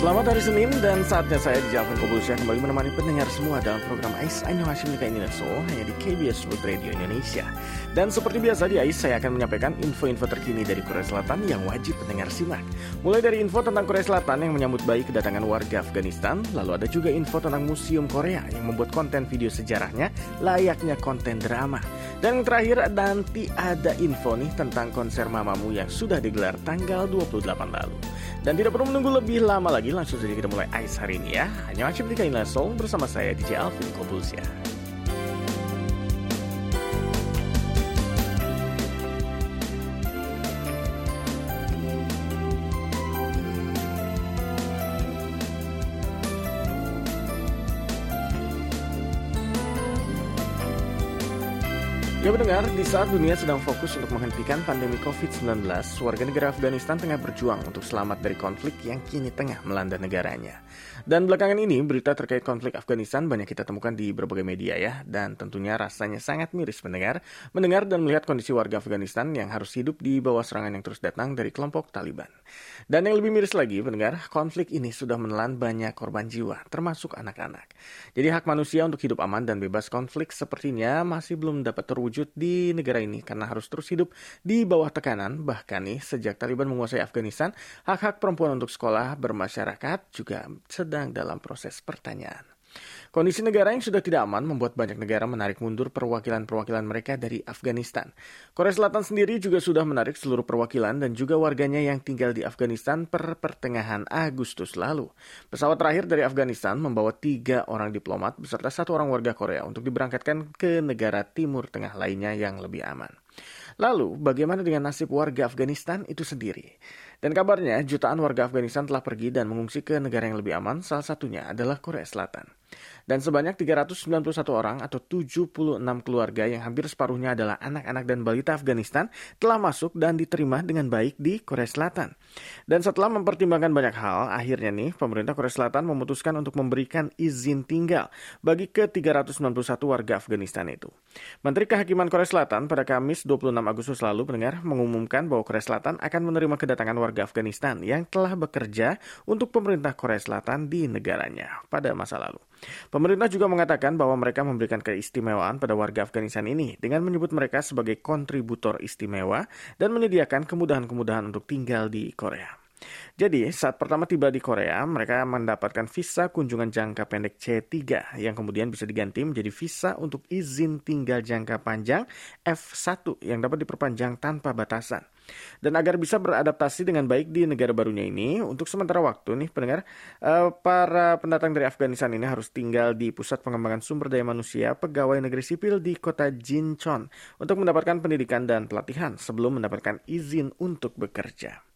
Selamat hari Senin dan saatnya saya Jalvan Kobulusya kembali menemani pendengar semua dalam program AIS Aino Hashim Nika Indonesia hanya di KBS World Radio Indonesia. Dan seperti biasa di AIS saya akan menyampaikan info-info terkini dari Korea Selatan yang wajib pendengar simak. Mulai dari info tentang Korea Selatan yang menyambut baik kedatangan warga Afghanistan, lalu ada juga info tentang Museum Korea yang membuat konten video sejarahnya layaknya konten drama. Dan yang terakhir nanti ada info nih tentang konser Mamamu yang sudah digelar tanggal 28 lalu. Dan tidak perlu menunggu lebih lama lagi, langsung saja kita mulai Ais hari ini ya. Hanya wajib di Soul bersama saya DJ Alvin Kobulsia. Ya mendengar, di saat dunia sedang fokus untuk menghentikan pandemi COVID-19, warga negara Afghanistan tengah berjuang untuk selamat dari konflik yang kini tengah melanda negaranya. Dan belakangan ini, berita terkait konflik Afghanistan banyak kita temukan di berbagai media ya, dan tentunya rasanya sangat miris mendengar, mendengar dan melihat kondisi warga Afghanistan yang harus hidup di bawah serangan yang terus datang dari kelompok Taliban. Dan yang lebih miris lagi, mendengar, konflik ini sudah menelan banyak korban jiwa, termasuk anak-anak. Jadi hak manusia untuk hidup aman dan bebas konflik sepertinya masih belum dapat terwujud di negara ini karena harus terus hidup di bawah tekanan. Bahkan nih, sejak Taliban menguasai Afghanistan, hak-hak perempuan untuk sekolah bermasyarakat juga sedang dalam proses pertanyaan. Kondisi negara yang sudah tidak aman membuat banyak negara menarik mundur perwakilan-perwakilan mereka dari Afghanistan. Korea Selatan sendiri juga sudah menarik seluruh perwakilan dan juga warganya yang tinggal di Afghanistan per pertengahan Agustus lalu. Pesawat terakhir dari Afghanistan membawa tiga orang diplomat beserta satu orang warga Korea untuk diberangkatkan ke negara Timur Tengah lainnya yang lebih aman. Lalu, bagaimana dengan nasib warga Afghanistan itu sendiri? Dan kabarnya, jutaan warga Afghanistan telah pergi dan mengungsi ke negara yang lebih aman, salah satunya adalah Korea Selatan. Dan sebanyak 391 orang atau 76 keluarga yang hampir separuhnya adalah anak-anak dan balita Afghanistan telah masuk dan diterima dengan baik di Korea Selatan. Dan setelah mempertimbangkan banyak hal, akhirnya nih pemerintah Korea Selatan memutuskan untuk memberikan izin tinggal bagi ke 391 warga Afghanistan itu. Menteri Kehakiman Korea Selatan pada Kamis 26 Agustus lalu mendengar mengumumkan bahwa Korea Selatan akan menerima kedatangan warga Afghanistan yang telah bekerja untuk pemerintah Korea Selatan di negaranya pada masa lalu. Pemerintah juga mengatakan bahwa mereka memberikan keistimewaan pada warga Afghanistan ini dengan menyebut mereka sebagai kontributor istimewa dan menyediakan kemudahan-kemudahan untuk tinggal di Korea. Jadi, saat pertama tiba di Korea, mereka mendapatkan visa kunjungan jangka pendek C3 yang kemudian bisa diganti menjadi visa untuk izin tinggal jangka panjang F1 yang dapat diperpanjang tanpa batasan. Dan agar bisa beradaptasi dengan baik di negara barunya ini, untuk sementara waktu nih pendengar, eh, para pendatang dari Afghanistan ini harus tinggal di Pusat Pengembangan Sumber Daya Manusia Pegawai Negeri Sipil di kota Jinchon untuk mendapatkan pendidikan dan pelatihan sebelum mendapatkan izin untuk bekerja.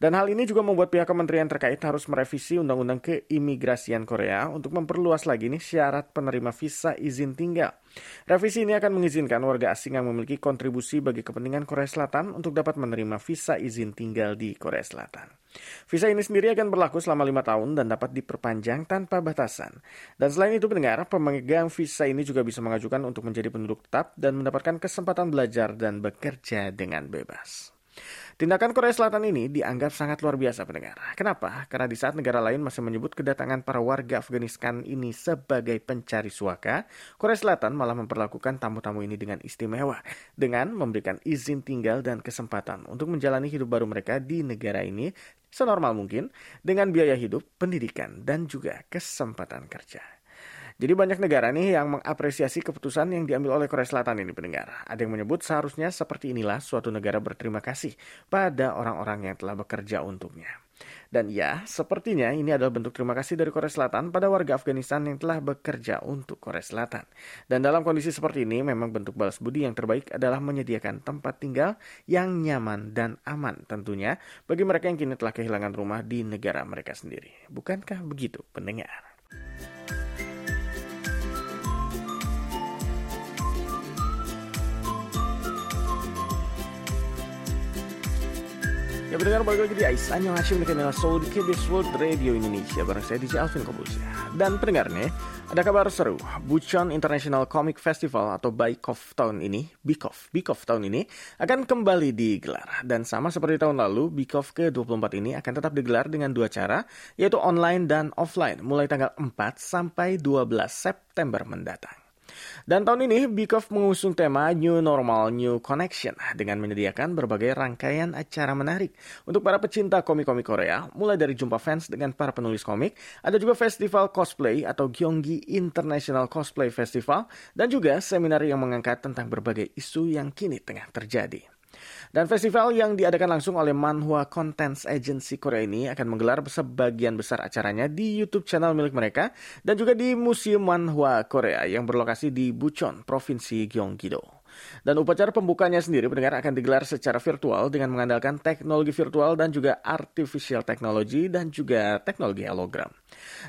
Dan hal ini juga membuat pihak kementerian terkait harus merevisi Undang-Undang Keimigrasian Korea untuk memperluas lagi nih syarat penerima visa izin tinggal. Revisi ini akan mengizinkan warga asing yang memiliki kontribusi bagi kepentingan Korea Selatan untuk dapat menerima visa izin tinggal di Korea Selatan. Visa ini sendiri akan berlaku selama lima tahun dan dapat diperpanjang tanpa batasan. Dan selain itu pendengar, pemegang visa ini juga bisa mengajukan untuk menjadi penduduk tetap dan mendapatkan kesempatan belajar dan bekerja dengan bebas. Tindakan Korea Selatan ini dianggap sangat luar biasa pendengar. Kenapa? Karena di saat negara lain masih menyebut kedatangan para warga Afghanistan ini sebagai pencari suaka, Korea Selatan malah memperlakukan tamu-tamu ini dengan istimewa dengan memberikan izin tinggal dan kesempatan untuk menjalani hidup baru mereka di negara ini senormal mungkin dengan biaya hidup, pendidikan, dan juga kesempatan kerja. Jadi banyak negara nih yang mengapresiasi keputusan yang diambil oleh Korea Selatan ini pendengar. Ada yang menyebut seharusnya seperti inilah suatu negara berterima kasih pada orang-orang yang telah bekerja untuknya. Dan ya, sepertinya ini adalah bentuk terima kasih dari Korea Selatan pada warga Afghanistan yang telah bekerja untuk Korea Selatan. Dan dalam kondisi seperti ini, memang bentuk balas budi yang terbaik adalah menyediakan tempat tinggal yang nyaman dan aman tentunya bagi mereka yang kini telah kehilangan rumah di negara mereka sendiri. Bukankah begitu, pendengar? Ya pendengar balik lagi di Ais. Anyong Hashim di kanal Soul di KBS World Radio Indonesia. Bareng saya DJ Alvin Kobusya Dan pendengar nih ada kabar seru. Buchon International Comic Festival atau BICOF tahun ini BICOF, BICOF tahun ini akan kembali digelar. Dan sama seperti tahun lalu BICOF ke-24 ini akan tetap digelar dengan dua cara Yaitu online dan offline mulai tanggal 4 sampai 12 September mendatang dan tahun ini Bikoff mengusung tema New Normal New Connection dengan menyediakan berbagai rangkaian acara menarik untuk para pecinta komik-komik Korea, mulai dari jumpa fans dengan para penulis komik, ada juga festival cosplay atau Gyeonggi International Cosplay Festival, dan juga seminar yang mengangkat tentang berbagai isu yang kini tengah terjadi. Dan festival yang diadakan langsung oleh Manhwa Contents Agency Korea ini akan menggelar sebagian besar acaranya di YouTube channel milik mereka dan juga di Museum Manhwa Korea yang berlokasi di Bucheon, Provinsi Gyeonggi-do. Dan upacara pembukanya sendiri pendengar akan digelar secara virtual dengan mengandalkan teknologi virtual dan juga artificial technology dan juga teknologi hologram.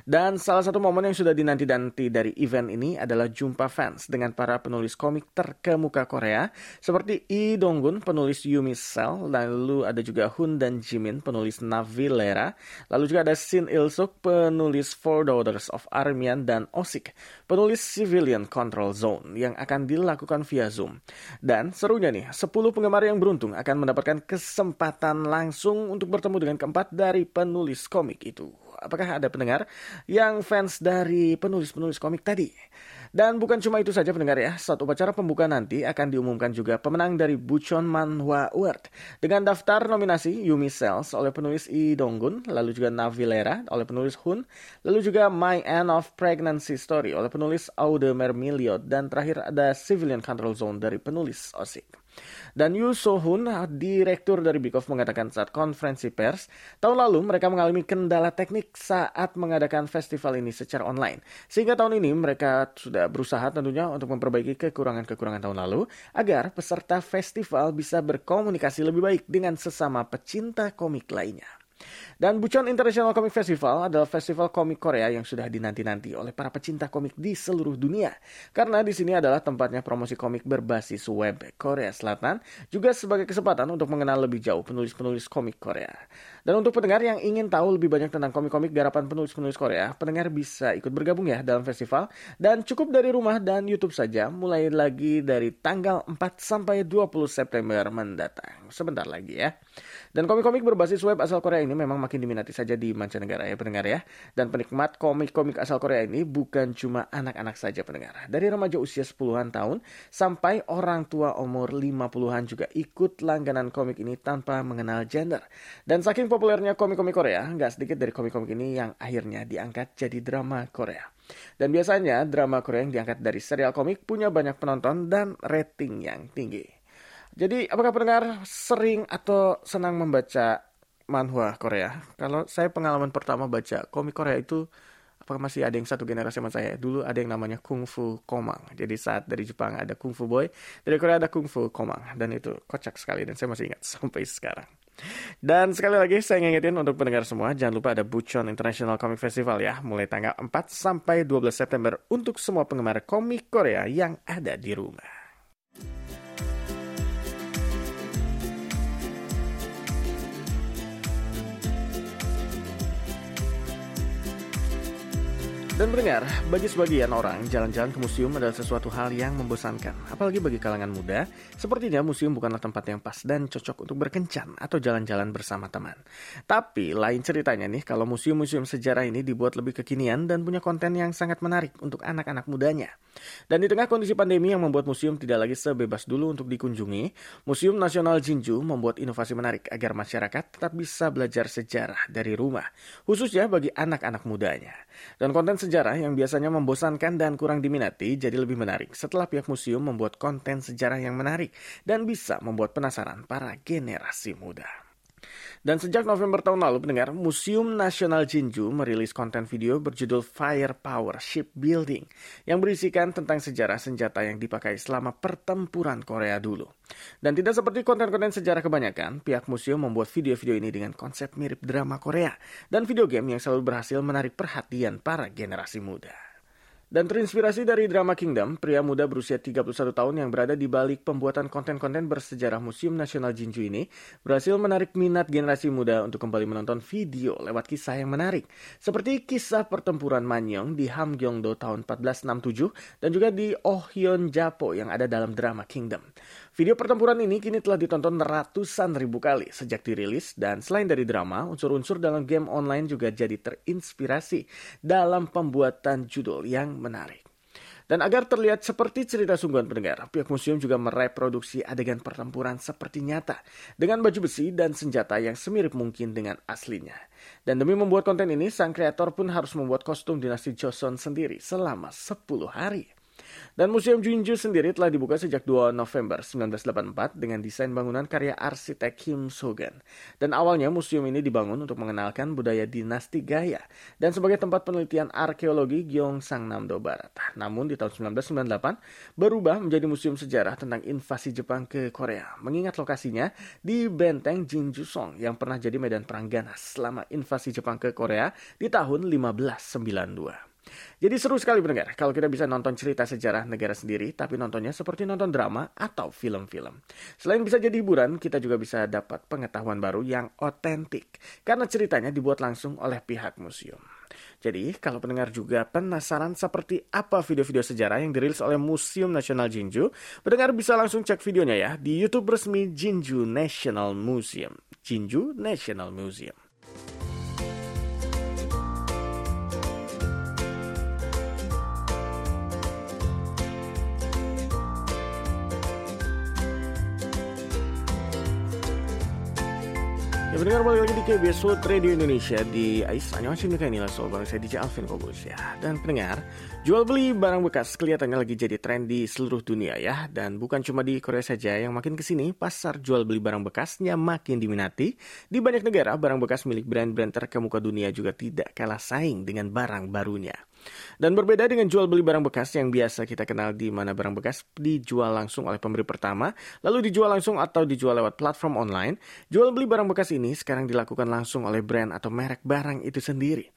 Dan salah satu momen yang sudah dinanti-nanti dari event ini adalah jumpa fans dengan para penulis komik terkemuka Korea seperti Lee Donggun, penulis Yumi Cell, lalu ada juga Hun dan Jimin, penulis Navilera, lalu juga ada Shin Il-suk, penulis Four Daughters of Armian dan Osik, penulis Civilian Control Zone yang akan dilakukan via Zoom. Dan serunya nih, 10 penggemar yang beruntung akan mendapatkan kesempatan langsung untuk bertemu dengan keempat dari penulis komik itu. Apakah ada pendengar yang fans dari penulis-penulis komik tadi? Dan bukan cuma itu saja pendengar ya, saat upacara pembuka nanti akan diumumkan juga pemenang dari Buchon Manhwa Award. Dengan daftar nominasi Yumi Cells oleh penulis Lee Donggun, lalu juga Navilera oleh penulis Hun, lalu juga My End of Pregnancy Story oleh penulis Aude Mermiliot, dan terakhir ada Civilian Control Zone dari penulis Osik. Dan Yu Sohun, direktur dari Bikoff mengatakan saat konferensi pers, tahun lalu mereka mengalami kendala teknik saat mengadakan festival ini secara online. Sehingga tahun ini mereka sudah berusaha tentunya untuk memperbaiki kekurangan-kekurangan tahun lalu agar peserta festival bisa berkomunikasi lebih baik dengan sesama pecinta komik lainnya. Dan Bucheon International Comic Festival adalah festival komik Korea yang sudah dinanti-nanti oleh para pecinta komik di seluruh dunia. Karena di sini adalah tempatnya promosi komik berbasis web Korea Selatan, juga sebagai kesempatan untuk mengenal lebih jauh penulis-penulis komik Korea. Dan untuk pendengar yang ingin tahu lebih banyak tentang komik-komik garapan penulis-penulis Korea, pendengar bisa ikut bergabung ya dalam festival. Dan cukup dari rumah dan YouTube saja, mulai lagi dari tanggal 4 sampai 20 September mendatang. Sebentar lagi ya. Dan komik-komik berbasis web asal Korea ini memang makin diminati saja di mancanegara ya pendengar ya. Dan penikmat komik-komik asal Korea ini bukan cuma anak-anak saja pendengar. Dari remaja usia 10-an tahun sampai orang tua umur 50-an juga ikut langganan komik ini tanpa mengenal gender. Dan saking populernya komik-komik Korea, nggak sedikit dari komik-komik ini yang akhirnya diangkat jadi drama Korea. Dan biasanya drama Korea yang diangkat dari serial komik punya banyak penonton dan rating yang tinggi. Jadi apakah pendengar sering atau senang membaca manhwa Korea? Kalau saya pengalaman pertama baca komik Korea itu apakah masih ada yang satu generasi sama saya? Dulu ada yang namanya Kung Fu Komang. Jadi saat dari Jepang ada Kung Fu Boy, dari Korea ada Kung Fu Komang dan itu kocak sekali dan saya masih ingat sampai sekarang. Dan sekali lagi saya ngingetin untuk pendengar semua, jangan lupa ada Buchon International Comic Festival ya, mulai tanggal 4 sampai 12 September untuk semua penggemar komik Korea yang ada di rumah. Dan mendengar, bagi sebagian orang, jalan-jalan ke museum adalah sesuatu hal yang membosankan. Apalagi bagi kalangan muda, sepertinya museum bukanlah tempat yang pas dan cocok untuk berkencan atau jalan-jalan bersama teman. Tapi lain ceritanya nih, kalau museum-museum sejarah ini dibuat lebih kekinian dan punya konten yang sangat menarik untuk anak-anak mudanya. Dan di tengah kondisi pandemi yang membuat museum tidak lagi sebebas dulu untuk dikunjungi, Museum Nasional Jinju membuat inovasi menarik agar masyarakat tetap bisa belajar sejarah dari rumah, khususnya bagi anak-anak mudanya. Dan konten sejarah yang biasanya membosankan dan kurang diminati jadi lebih menarik setelah pihak museum membuat konten sejarah yang menarik dan bisa membuat penasaran para generasi muda. Dan sejak November tahun lalu, pendengar, Museum Nasional Jinju merilis konten video berjudul Firepower Shipbuilding yang berisikan tentang sejarah senjata yang dipakai selama pertempuran Korea dulu. Dan tidak seperti konten-konten sejarah kebanyakan, pihak museum membuat video-video ini dengan konsep mirip drama Korea dan video game yang selalu berhasil menarik perhatian para generasi muda. Dan terinspirasi dari drama Kingdom, pria muda berusia 31 tahun yang berada di balik pembuatan konten-konten bersejarah Museum Nasional Jinju ini berhasil menarik minat generasi muda untuk kembali menonton video lewat kisah yang menarik. Seperti kisah pertempuran Manyong di Hamgyongdo tahun 1467 dan juga di Ohyeon Japo yang ada dalam drama Kingdom. Video pertempuran ini kini telah ditonton ratusan ribu kali sejak dirilis dan selain dari drama, unsur-unsur dalam game online juga jadi terinspirasi dalam pembuatan judul yang menarik. Dan agar terlihat seperti cerita sungguhan pendengar, pihak museum juga mereproduksi adegan pertempuran seperti nyata dengan baju besi dan senjata yang semirip mungkin dengan aslinya. Dan demi membuat konten ini, sang kreator pun harus membuat kostum dinasti Joseon sendiri selama 10 hari. Dan Museum Junju sendiri telah dibuka sejak 2 November 1984 dengan desain bangunan karya arsitek Kim Sogan. Dan awalnya museum ini dibangun untuk mengenalkan budaya dinasti Gaya dan sebagai tempat penelitian arkeologi Gyeongsangnam-do Barat. Namun di tahun 1998 berubah menjadi museum sejarah tentang invasi Jepang ke Korea. Mengingat lokasinya di benteng Jinjusong yang pernah jadi medan perang ganas selama invasi Jepang ke Korea di tahun 1592. Jadi seru sekali pendengar kalau kita bisa nonton cerita sejarah negara sendiri tapi nontonnya seperti nonton drama atau film-film. Selain bisa jadi hiburan, kita juga bisa dapat pengetahuan baru yang otentik karena ceritanya dibuat langsung oleh pihak museum. Jadi, kalau pendengar juga penasaran seperti apa video-video sejarah yang dirilis oleh Museum Nasional Jinju, pendengar bisa langsung cek videonya ya di YouTube resmi Jinju National Museum. Jinju National Museum. Pendengar balik lagi di KBS World Radio Indonesia di Ais Nika inilah soal bareng saya DJ Alvin Kobus ya Dan pendengar, jual beli barang bekas kelihatannya lagi jadi tren di seluruh dunia ya. Dan bukan cuma di Korea saja yang makin ke sini pasar jual beli barang bekasnya makin diminati. Di banyak negara barang bekas milik brand-brand terkemuka dunia juga tidak kalah saing dengan barang barunya dan berbeda dengan jual beli barang bekas yang biasa kita kenal di mana barang bekas dijual langsung oleh pemberi pertama, lalu dijual langsung atau dijual lewat platform online, jual beli barang bekas ini sekarang dilakukan langsung oleh brand atau merek barang itu sendiri.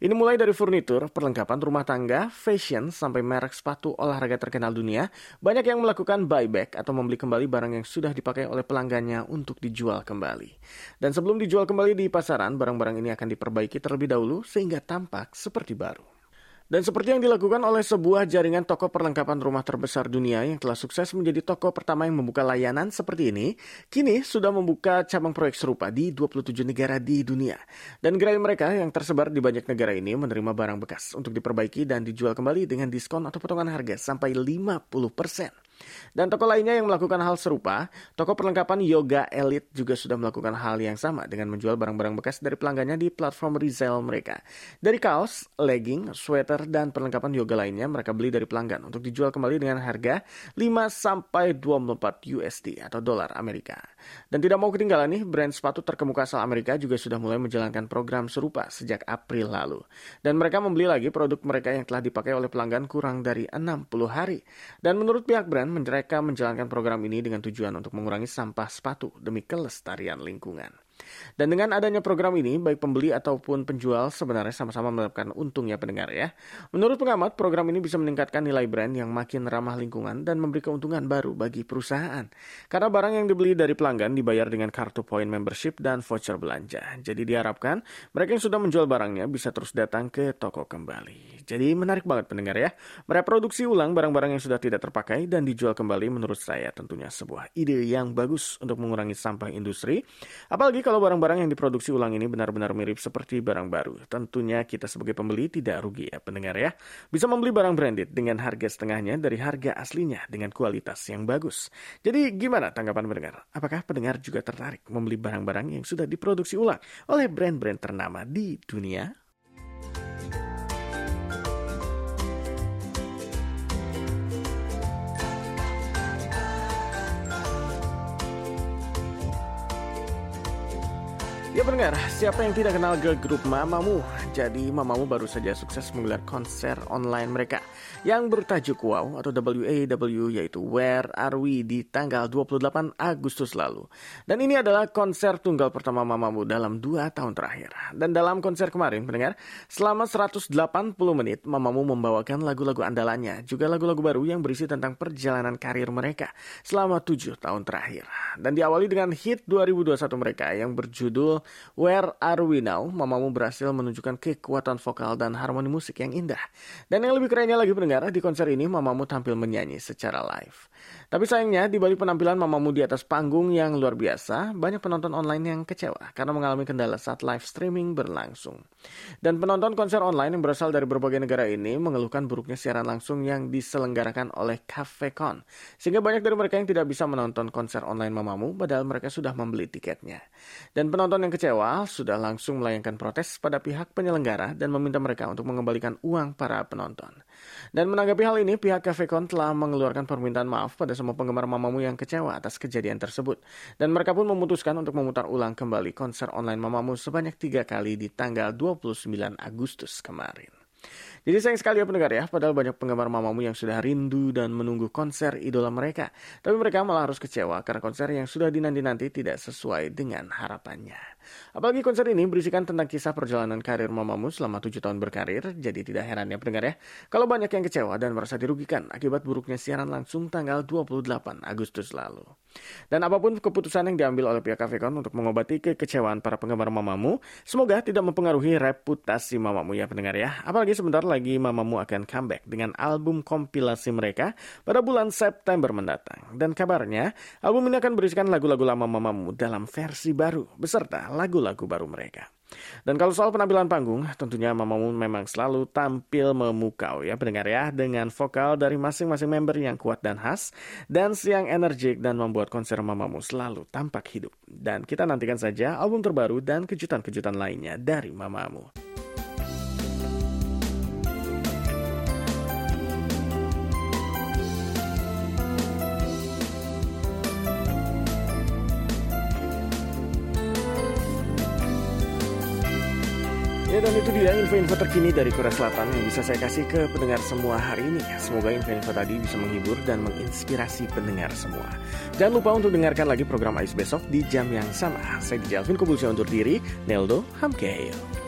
Ini mulai dari furnitur, perlengkapan rumah tangga, fashion, sampai merek sepatu olahraga terkenal dunia, banyak yang melakukan buyback atau membeli kembali barang yang sudah dipakai oleh pelanggannya untuk dijual kembali. Dan sebelum dijual kembali di pasaran, barang-barang ini akan diperbaiki terlebih dahulu sehingga tampak seperti baru. Dan seperti yang dilakukan oleh sebuah jaringan toko perlengkapan rumah terbesar dunia yang telah sukses menjadi toko pertama yang membuka layanan seperti ini, kini sudah membuka cabang proyek serupa di 27 negara di dunia. Dan gerai mereka yang tersebar di banyak negara ini menerima barang bekas untuk diperbaiki dan dijual kembali dengan diskon atau potongan harga sampai 50%. Dan toko lainnya yang melakukan hal serupa, toko perlengkapan Yoga Elite juga sudah melakukan hal yang sama dengan menjual barang-barang bekas dari pelanggannya di platform resale mereka. Dari kaos, legging, sweater, dan perlengkapan yoga lainnya mereka beli dari pelanggan untuk dijual kembali dengan harga 5 sampai 24 USD atau dolar Amerika. Dan tidak mau ketinggalan nih, brand sepatu terkemuka asal Amerika juga sudah mulai menjalankan program serupa sejak April lalu. Dan mereka membeli lagi produk mereka yang telah dipakai oleh pelanggan kurang dari 60 hari. Dan menurut pihak brand, mereka menjalankan program ini dengan tujuan untuk mengurangi sampah sepatu demi kelestarian lingkungan. Dan dengan adanya program ini, baik pembeli ataupun penjual sebenarnya sama-sama mendapatkan untung ya pendengar ya. Menurut pengamat, program ini bisa meningkatkan nilai brand yang makin ramah lingkungan dan memberi keuntungan baru bagi perusahaan. Karena barang yang dibeli dari pelanggan dibayar dengan kartu point membership dan voucher belanja. Jadi diharapkan mereka yang sudah menjual barangnya bisa terus datang ke toko kembali. Jadi menarik banget pendengar ya. Mereproduksi ulang barang-barang yang sudah tidak terpakai dan dijual kembali menurut saya tentunya sebuah ide yang bagus untuk mengurangi sampah industri. Apalagi kalau barang-barang yang diproduksi ulang ini benar-benar mirip seperti barang baru, tentunya kita sebagai pembeli tidak rugi ya pendengar ya. Bisa membeli barang branded dengan harga setengahnya dari harga aslinya dengan kualitas yang bagus. Jadi gimana tanggapan pendengar? Apakah pendengar juga tertarik membeli barang-barang yang sudah diproduksi ulang oleh brand-brand ternama di dunia? Ya pendengar, siapa yang tidak kenal girl group Mamamoo? Jadi Mamamoo baru saja sukses menggelar konser online mereka yang bertajuk WOW atau WAW yaitu Where Are We di tanggal 28 Agustus lalu. Dan ini adalah konser tunggal pertama Mamamoo dalam dua tahun terakhir. Dan dalam konser kemarin pendengar, selama 180 menit Mamamoo membawakan lagu-lagu andalannya, juga lagu-lagu baru yang berisi tentang perjalanan karir mereka selama tujuh tahun terakhir. Dan diawali dengan hit 2021 mereka yang berjudul Where Are We Now, Mamamu berhasil menunjukkan kekuatan vokal dan harmoni musik yang indah. Dan yang lebih kerennya lagi pendengar, di konser ini Mamamu tampil menyanyi secara live. Tapi sayangnya, di balik penampilan Mamamu di atas panggung yang luar biasa, banyak penonton online yang kecewa karena mengalami kendala saat live streaming berlangsung. Dan penonton konser online yang berasal dari berbagai negara ini mengeluhkan buruknya siaran langsung yang diselenggarakan oleh CafeCon. Sehingga banyak dari mereka yang tidak bisa menonton konser online Mamamu padahal mereka sudah membeli tiketnya. Dan penonton yang kecewa sudah langsung melayangkan protes pada pihak penyelenggara dan meminta mereka untuk mengembalikan uang para penonton. Dan menanggapi hal ini, pihak CafeCon telah mengeluarkan permintaan maaf pada semua penggemar Mamamu yang kecewa atas kejadian tersebut. Dan mereka pun memutuskan untuk memutar ulang kembali konser online Mamamu sebanyak tiga kali di tanggal 29 Agustus kemarin. Jadi sayang sekali ya pendengar ya, padahal banyak penggemar Mamamu yang sudah rindu dan menunggu konser idola mereka. Tapi mereka malah harus kecewa karena konser yang sudah dinanti-nanti tidak sesuai dengan harapannya. Apalagi konser ini berisikan tentang kisah perjalanan karir Mamamu selama tujuh tahun berkarir, jadi tidak heran ya pendengar ya. Kalau banyak yang kecewa dan merasa dirugikan akibat buruknya siaran langsung tanggal 28 Agustus lalu. Dan apa pun keputusan yang diambil oleh pihak Cafe untuk mengobati kekecewaan para penggemar Mamamu, semoga tidak mempengaruhi reputasi Mamamu ya pendengar ya. Apalagi sebentar lagi Mamamu akan comeback dengan album kompilasi mereka pada bulan September mendatang. Dan kabarnya, album ini akan berisikan lagu-lagu lama Mamamu dalam versi baru, beserta lagu-lagu baru mereka. Dan kalau soal penampilan panggung, tentunya Mamamu memang selalu tampil memukau ya pendengar ya dengan vokal dari masing-masing member yang kuat dan khas, dan siang energik dan membuat konser Mamamu selalu tampak hidup. Dan kita nantikan saja album terbaru dan kejutan-kejutan lainnya dari Mamamu. Dia info-info terkini dari Korea Selatan yang bisa saya kasih ke pendengar semua hari ini. Semoga info-info tadi bisa menghibur dan menginspirasi pendengar semua. Jangan lupa untuk dengarkan lagi program Ais besok di jam yang sama. Saya DJ Alvin Kubulsi undur diri, Neldo Hamkeyo.